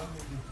Hallelujah.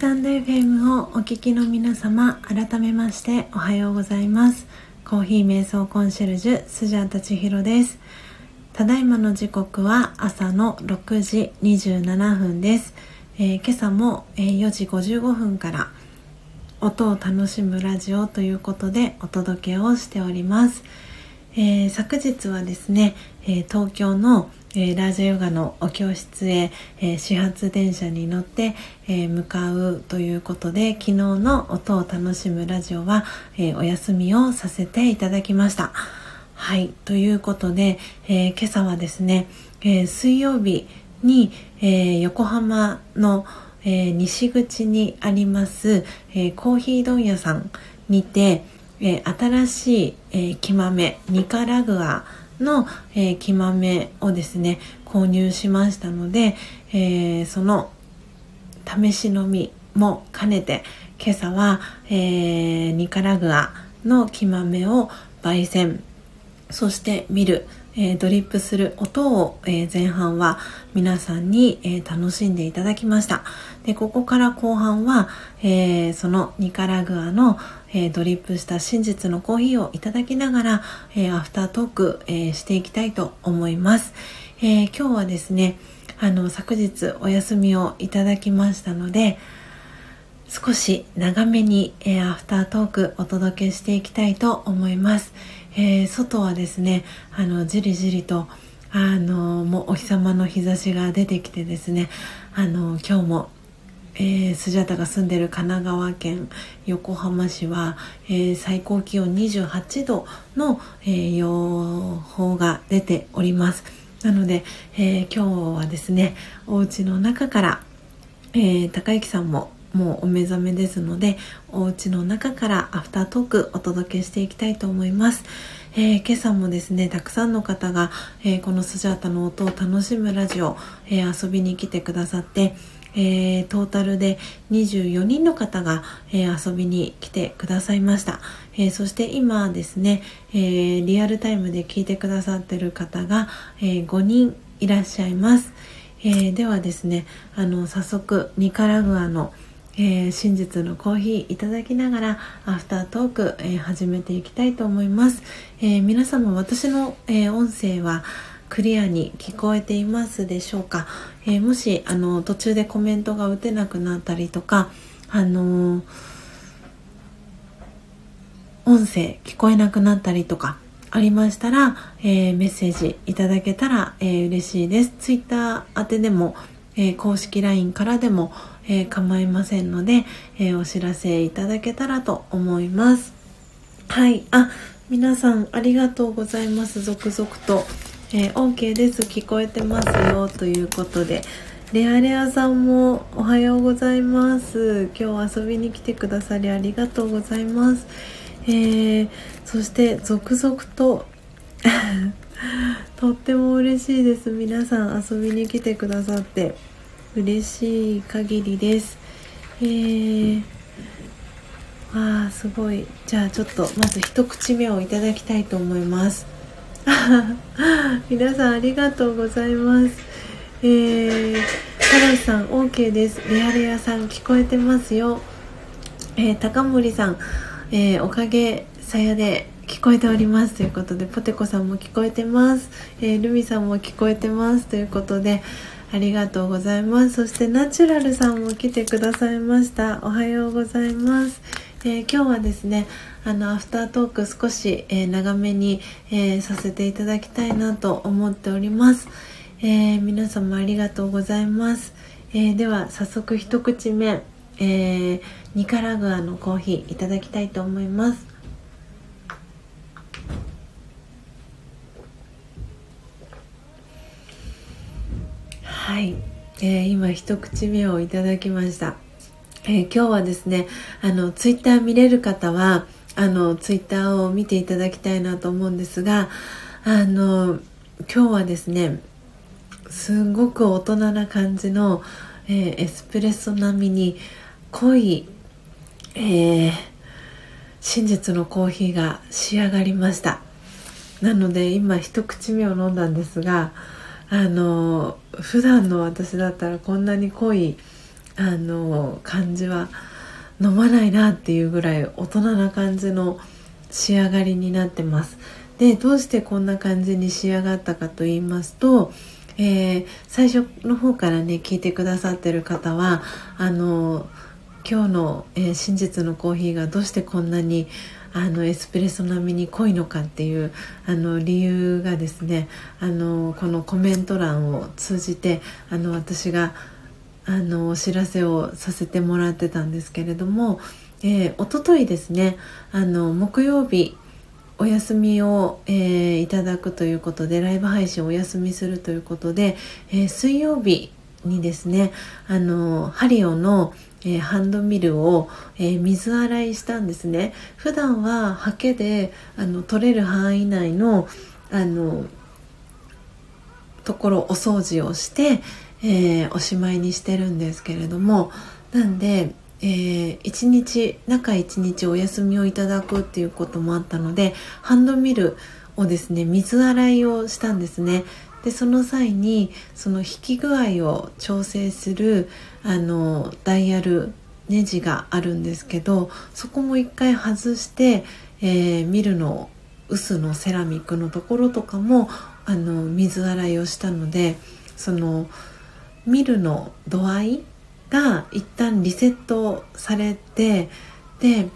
タンド FM をお聞きの皆様改めましておはようございます。コーヒー瞑想コンシェルジュスジャータチヒロです。ただいまの時刻は朝の6時27分です、えー、今朝も、え、4時55分から音を楽しむラジオということでお届けをしております、えー、昨日はですね、え東京のえー、ラージャヨガのお教室へ、えー、始発電車に乗って、えー、向かうということで昨日の音を楽しむラジオは、えお休みをさせていただきました。はいということで、え今朝はですね、え水曜日に、え横浜の、え西口にあります、えコーヒー問屋さんにて、え新しい、えー木豆ニカラグアの、えー、木豆をですね購入しましたので、えー、その試し飲みも兼ねて今朝は、えー、ニカラグアの木豆を焙煎そして見る、えー、ドリップする音を、えー、前半は皆さんに、えー、楽しんでいただきました。でここから後半は、えそのニカラグアの、えドリップした真実のコーヒーをいただきながら、えアフタートーク、えしていきたいと思います、え今日はですねあの昨日お休みをいただきましたので少し長めに、えアフタートークお届けしていきたいと思います、えー、外はですねあのじりじりとあのもうお日様の日差しが出てきてですねあの今日もえー、スジャタが住んでる神奈川県横浜市は、えー、最高気温28度の、えー、予報が出ております。なので、え今日はですねお家の中から、え高之さんももうお目覚めですのでお家の中からアフタートークお届けしていきたいと思います、えー、今朝もですねたくさんの方が、えー、このスジャータの音を楽しむラジオ、えー、遊びに来てくださってえー、トータルで24人の方が、えー、遊びに来てくださいました、えー、そして今ですね、えリアルタイムで聞いてくださってる方が、え5人いらっしゃいます、えではですねあの早速ニカラグアのえー、真実のコーヒーいただきながらアフタートーク、えー、始めていきたいと思います、えー、皆様私の、え音声はクリアに聞こえていますでしょうか、え、もしあの途中でコメントが打てなくなったりとかあの、音声聞こえなくなったりとかありましたら、え、メッセージいただけたら、え、嬉しいです。ツイッター宛てでも、え、公式 LINE からでも、え構いませんので、えお知らせいただけたらと思います。はい。あ、皆さんありがとうございます。続々と。えー、OK です聞こえてますよということでレアレアさんもおはようございます今日遊びに来てくださりありがとうございます、えー、そして続々と とっても嬉しいです皆さん遊びに来てくださって嬉しい限りですえー、わあすごいじゃあちょっとまず一口目をいただきたいと思います 皆さんありがとうございます。えー、タラさん OK です。レアレアさん聞こえてますよ。えー、高森さん、えー、おかげさやで聞こえておりますということで、ポテコさんも聞こえてます。えー、ルミさんも聞こえてますということで、ありがとうございます。そしてナチュラルさんも来てくださいました。おはようございます。えー、今日はですねあのアフタートーク少し、えー、長めに、えー、させていただきたいなと思っております、え皆様ありがとうございます、えでは早速一口目、えニカラグアのコーヒーいただきたいと思いますはい、えー今一口目をいただきました。えー、今日はですねあのツイッター見れる方はあのツイッターを見ていただきたいなと思うんですがあの今日はですねすごく大人な感じの、えー、エスプレッソ並みに濃い、えー、真実のコーヒーが仕上がりました。なので今一口目を飲んだんですがあの普段の私だったらこんなに濃いあの感じは飲まないなっていうぐらい大人な感じの仕上がりになってます。でどうしてこんな感じに仕上がったかと言いますと、えー、最初の方からね聞いてくださってる方はあの今日の、えー、真実のコーヒーがどうしてこんなにあのエスプレッソ並みに濃いのかっていうあの理由がですねあのこのコメント欄を通じてあの私があのお知らせをさせてもらってたんですけれども、えー、おとといですねあの木曜日お休みを、えー、いただくということでライブ配信をお休みするということで、えー、水曜日にですねあのハリオの、えー、ハンドミルを、えー、水洗いしたんですね。普段はハケであの取れる範囲内のあのところお掃除をして、えー、おしまいにしてるんですけれども。なんで、えー、1日中1日お休みをいただくっていうこともあったのでハンドミルをですね水洗いをしたんですね。でその際にその引き具合を調整するあのダイヤルネジがあるんですけどそこも一回外して、えー、ミルの薄のセラミックのところとかもあの水洗いをしたのでそのミルの度合いが一旦リセットされてで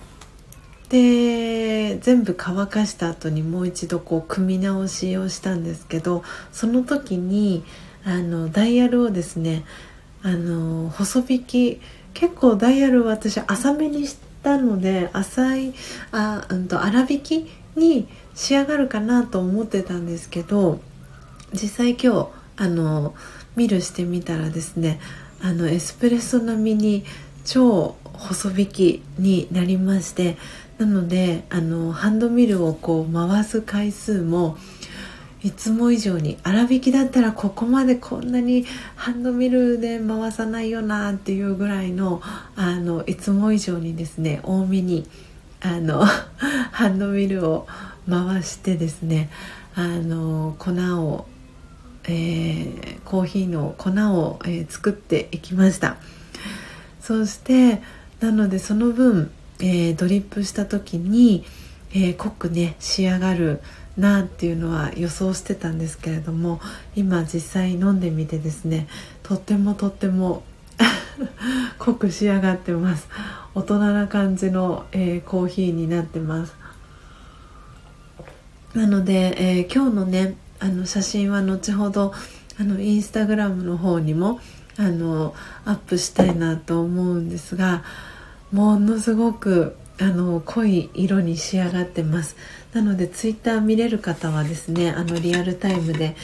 で全部乾かした後にもう一度こう組み直しをしたんですけどその時にあのダイヤルをですねあの細引き結構ダイヤルを私浅めにしたので浅いあ、うんと、粗挽きに仕上がるかなと思ってたんですけど実際今日あのミルしてみたらですねあのエスプレッソ並みに超細引きになりましてなのであのハンドミルをこう回す回数もいつも以上に粗挽きだったらここまでこんなにハンドミルで回さないよなっていうぐらいのあのいつも以上にですね多めにあの ハンドミルを回してですねあの粉を、えー、コーヒーの粉を、えー、作っていきました。そしてなのでその分えー、ドリップした時に、えー、濃くね仕上がるなっていうのは予想してたんですけれども今実際飲んでみてですねとってもとっても 濃く仕上がってます。大人な感じの、えー、コーヒーになってます。なので、えー、今日のねあの写真は後ほどあのインスタグラムの方にもあのアップしたいなと思うんですがものすごくあの濃い色に仕上がってます。なのでツイッター見れる方はですねあのリアルタイムで